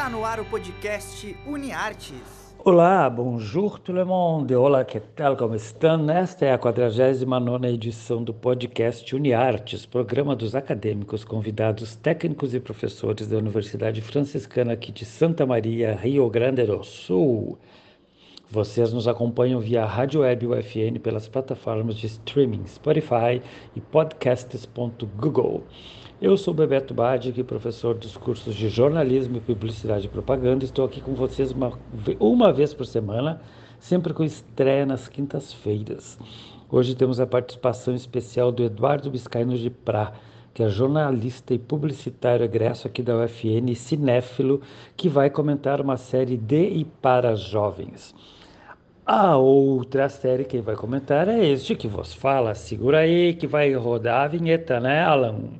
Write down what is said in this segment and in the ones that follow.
Está no ar o podcast UniArtes. Olá, bonjour tout le monde. Olá, que tal? Como estão? Esta é a 49 edição do podcast UniArtes, programa dos acadêmicos, convidados técnicos e professores da Universidade Franciscana aqui de Santa Maria, Rio Grande do Sul. Vocês nos acompanham via Rádio Web UFN pelas plataformas de streaming Spotify e podcasts.google. Eu sou Bebeto Badic, professor dos cursos de jornalismo e publicidade e propaganda. Estou aqui com vocês uma, uma vez por semana, sempre com estreia nas quintas-feiras. Hoje temos a participação especial do Eduardo Biscaino de Prá, que é jornalista e publicitário egresso aqui da UFN, cinéfilo, que vai comentar uma série de e para jovens. A outra série que vai comentar é este que vos fala. Segura aí que vai rodar a vinheta, né, Alan?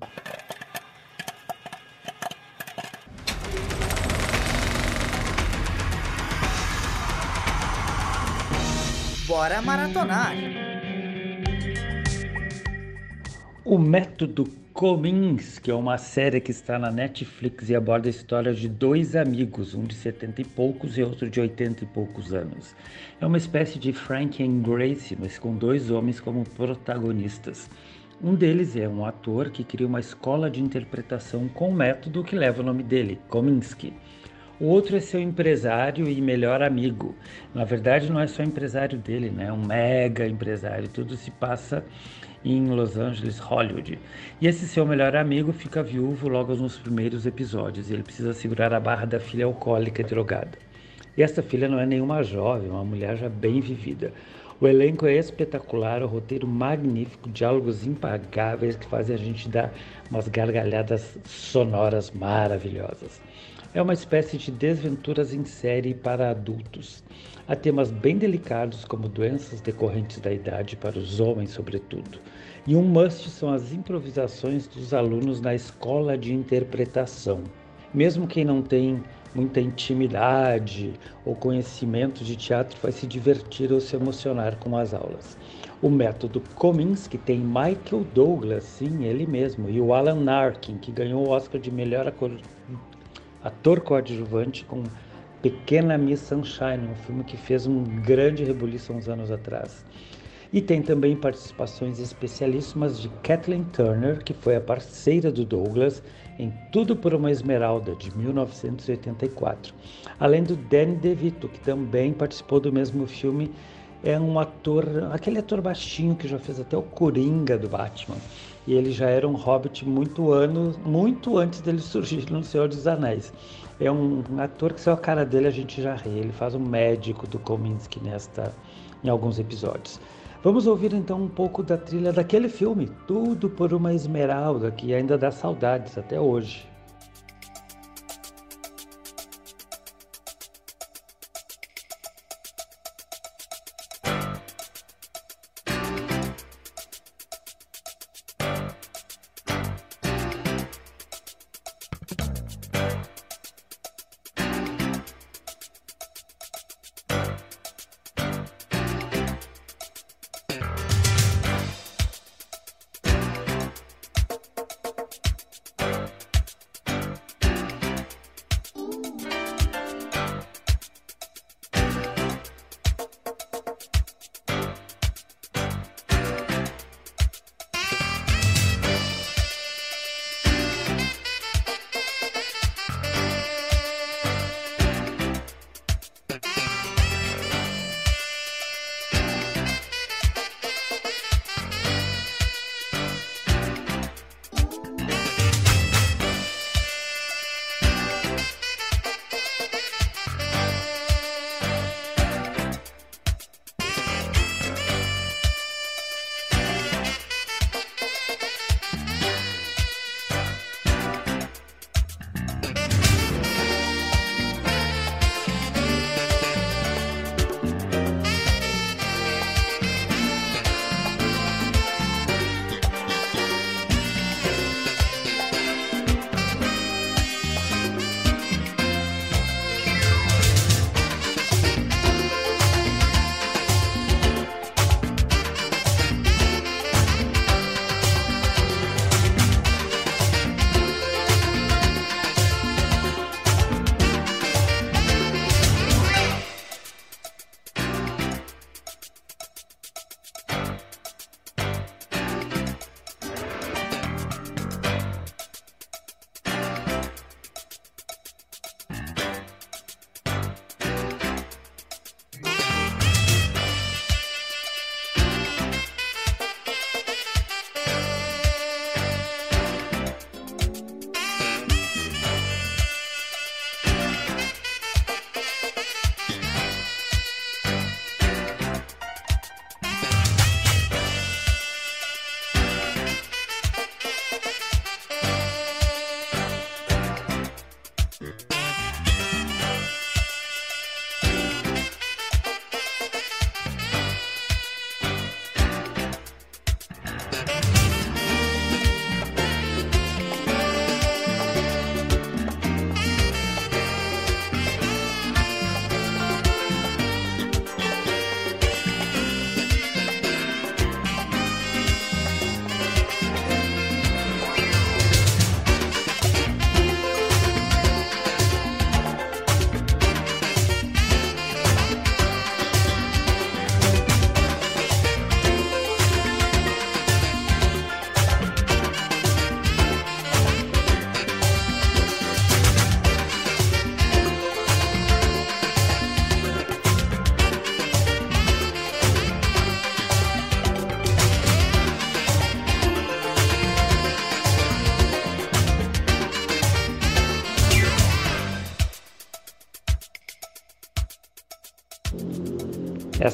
Bora maratonar! O Método Kominsky é uma série que está na Netflix e aborda a história de dois amigos, um de setenta e poucos e outro de oitenta e poucos anos. É uma espécie de Frank and Grace, mas com dois homens como protagonistas. Um deles é um ator que cria uma escola de interpretação com método que leva o nome dele, Kominsky. O outro é seu empresário e melhor amigo. Na verdade, não é só empresário dele, né? É um mega empresário. Tudo se passa em Los Angeles, Hollywood. E esse seu melhor amigo fica viúvo logo nos primeiros episódios. E ele precisa segurar a barra da filha alcoólica e drogada. E essa filha não é nenhuma jovem, é uma mulher já bem vivida. O elenco é espetacular, o roteiro magnífico, diálogos impagáveis que fazem a gente dar umas gargalhadas sonoras maravilhosas. É uma espécie de desventuras em série para adultos. Há temas bem delicados, como doenças decorrentes da idade para os homens, sobretudo. E um must são as improvisações dos alunos na escola de interpretação. Mesmo quem não tem muita intimidade ou conhecimento de teatro vai se divertir ou se emocionar com as aulas. O método Kominsky tem Michael Douglas, sim, ele mesmo, e o Alan Arkin, que ganhou o Oscar de melhor ator coadjuvante com Pequena Miss Sunshine, um filme que fez um grande rebuliço uns anos atrás. E tem também participações especialíssimas de Kathleen Turner, que foi a parceira do Douglas em Tudo por uma Esmeralda, de 1984. Além do Danny DeVito, que também participou do mesmo filme, é um ator, aquele ator baixinho que já fez até o Coringa do Batman e ele já era um hobbit muito anos, muito antes dele surgir no Senhor dos Anéis. É um, um ator que é a cara dele a gente já ri. Ele faz um médico do Kominsky nesta, em alguns episódios. Vamos ouvir então um pouco da trilha daquele filme, Tudo por uma Esmeralda, que ainda dá saudades até hoje.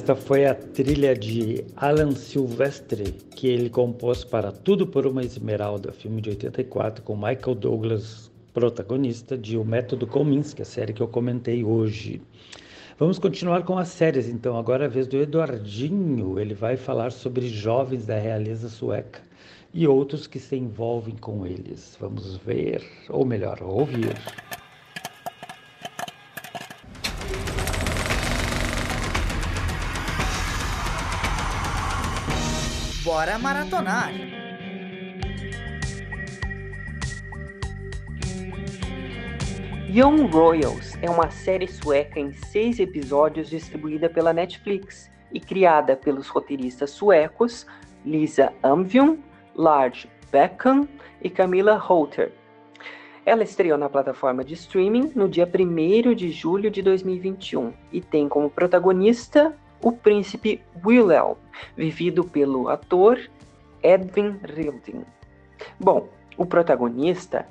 Esta foi a trilha de Alan Silvestre, que ele compôs para Tudo por uma Esmeralda, filme de 84, com Michael Douglas protagonista de O Método Kominsky, a série que eu comentei hoje. Vamos continuar com as séries, então. Agora é a vez do Eduardinho. Ele vai falar sobre jovens da realeza sueca e outros que se envolvem com eles. Vamos ver, ou melhor, ouvir. Bora maratonar! Young Royals é uma série sueca em seis episódios distribuída pela Netflix e criada pelos roteiristas suecos Lisa Amvion, Lars Beckham e Camilla Holter. Ela estreou na plataforma de streaming no dia 1 de julho de 2021 e tem como protagonista o príncipe Wilhelm, vivido pelo ator Edwin Rilding. Bom, o protagonista,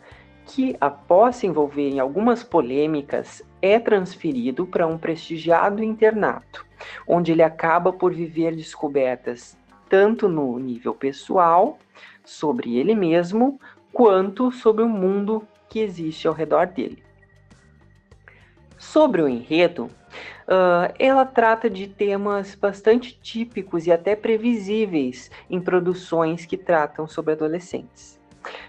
que após se envolver em algumas polêmicas, é transferido para um prestigiado internato, onde ele acaba por viver descobertas tanto no nível pessoal, sobre ele mesmo, quanto sobre o mundo que existe ao redor dele. Sobre o enredo, Uh, ela trata de temas bastante típicos e até previsíveis em produções que tratam sobre adolescentes,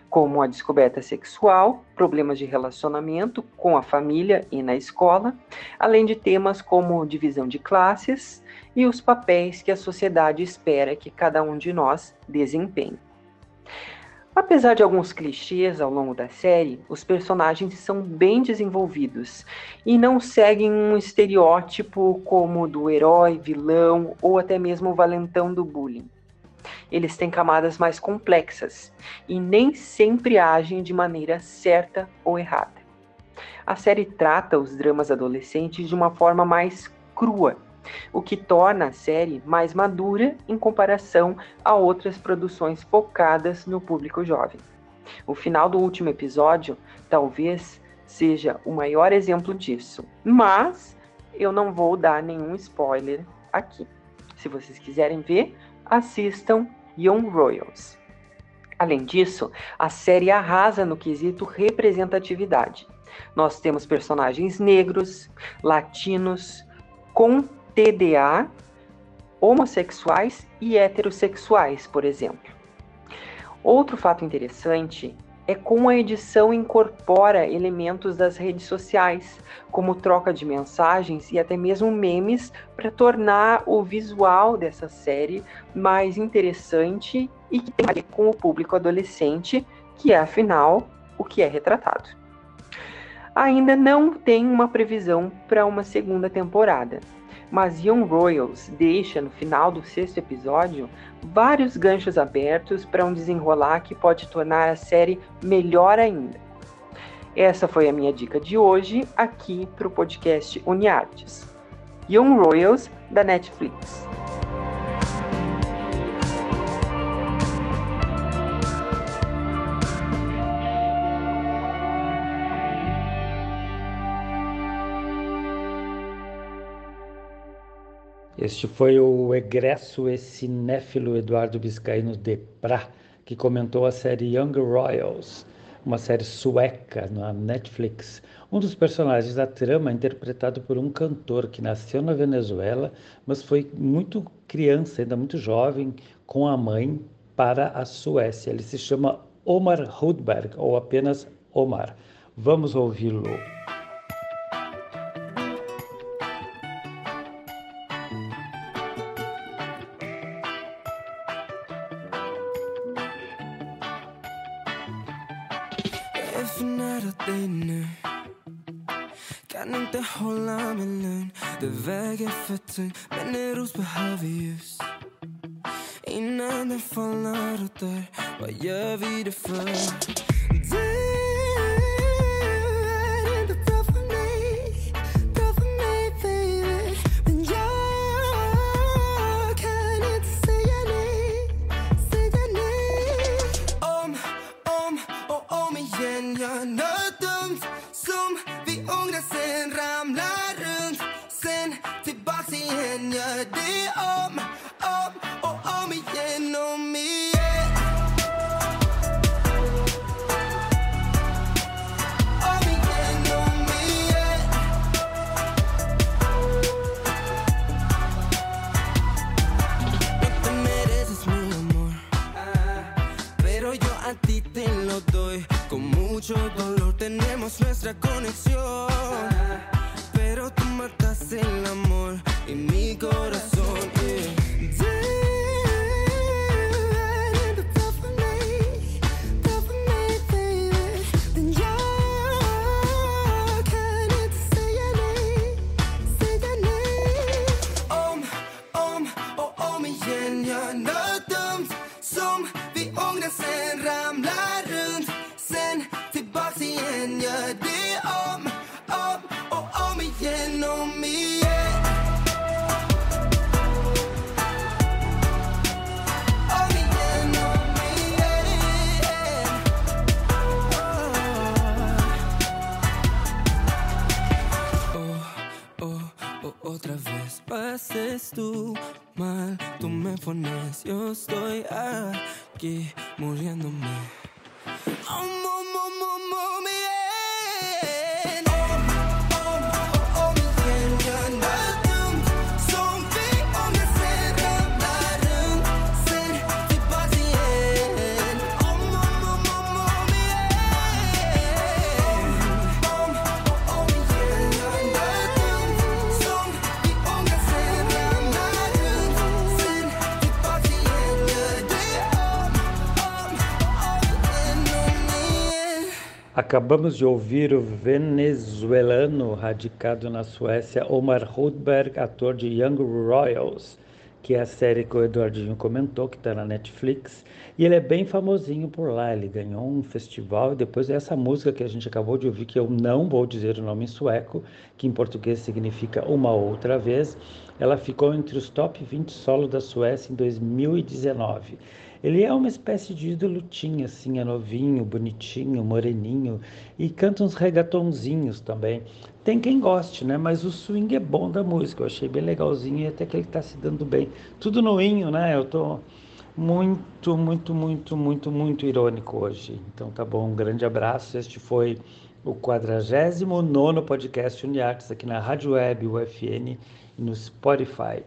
como a descoberta sexual, problemas de relacionamento com a família e na escola, além de temas como divisão de classes e os papéis que a sociedade espera que cada um de nós desempenhe. Apesar de alguns clichês ao longo da série, os personagens são bem desenvolvidos e não seguem um estereótipo como do herói, vilão ou até mesmo o valentão do bullying. Eles têm camadas mais complexas e nem sempre agem de maneira certa ou errada. A série trata os dramas adolescentes de uma forma mais crua o que torna a série mais madura em comparação a outras produções focadas no público jovem. O final do último episódio talvez seja o maior exemplo disso, mas eu não vou dar nenhum spoiler aqui. Se vocês quiserem ver, assistam Young Royals. Além disso, a série arrasa no quesito representatividade. Nós temos personagens negros, latinos, com TDA, homossexuais e heterossexuais, por exemplo. Outro fato interessante é como a edição incorpora elementos das redes sociais, como troca de mensagens e até mesmo memes, para tornar o visual dessa série mais interessante e que tem a ver com o público adolescente, que é afinal o que é retratado. Ainda não tem uma previsão para uma segunda temporada, mas Young Royals deixa no final do sexto episódio vários ganchos abertos para um desenrolar que pode tornar a série melhor ainda. Essa foi a minha dica de hoje aqui para o podcast Uniartes. Young Royals da Netflix. Este foi o egresso e cinéfilo Eduardo Biscaíno de Prá, que comentou a série Young Royals, uma série sueca na Netflix. Um dos personagens da trama é interpretado por um cantor que nasceu na Venezuela, mas foi muito criança, ainda muito jovem, com a mãe para a Suécia. Ele se chama Omar Rudberg, ou apenas Omar. Vamos ouvi-lo. för nära dig nu. Kan inte hålla mig lugn. Det väger för tungt. Men en ros behöver ljus. Innan den faller och dör Vad gör vi det för? Nuestra conexión. yo estoy aquí muriéndome. Acabamos de ouvir o venezuelano radicado na Suécia Omar Rudberg, ator de Young Royals, que é a série que o Eduardinho comentou, que está na Netflix. E ele é bem famosinho por lá. Ele ganhou um festival e depois essa música que a gente acabou de ouvir, que eu não vou dizer o nome em sueco, que em português significa uma outra vez, ela ficou entre os top 20 solo da Suécia em 2019. Ele é uma espécie de ídolo teen, assim, é novinho, bonitinho, moreninho e canta uns regatonzinhos também. Tem quem goste, né? Mas o swing é bom da música, eu achei bem legalzinho e até que ele tá se dando bem. Tudo noinho, né? Eu tô muito, muito, muito, muito, muito irônico hoje. Então tá bom, um grande abraço. Este foi o 49 podcast Uniartes aqui na Rádio Web UFN e no Spotify.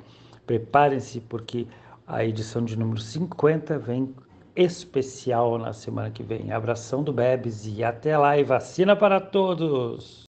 Preparem-se porque a edição de número 50 vem especial na semana que vem. Abração do Bebes e até lá e vacina para todos!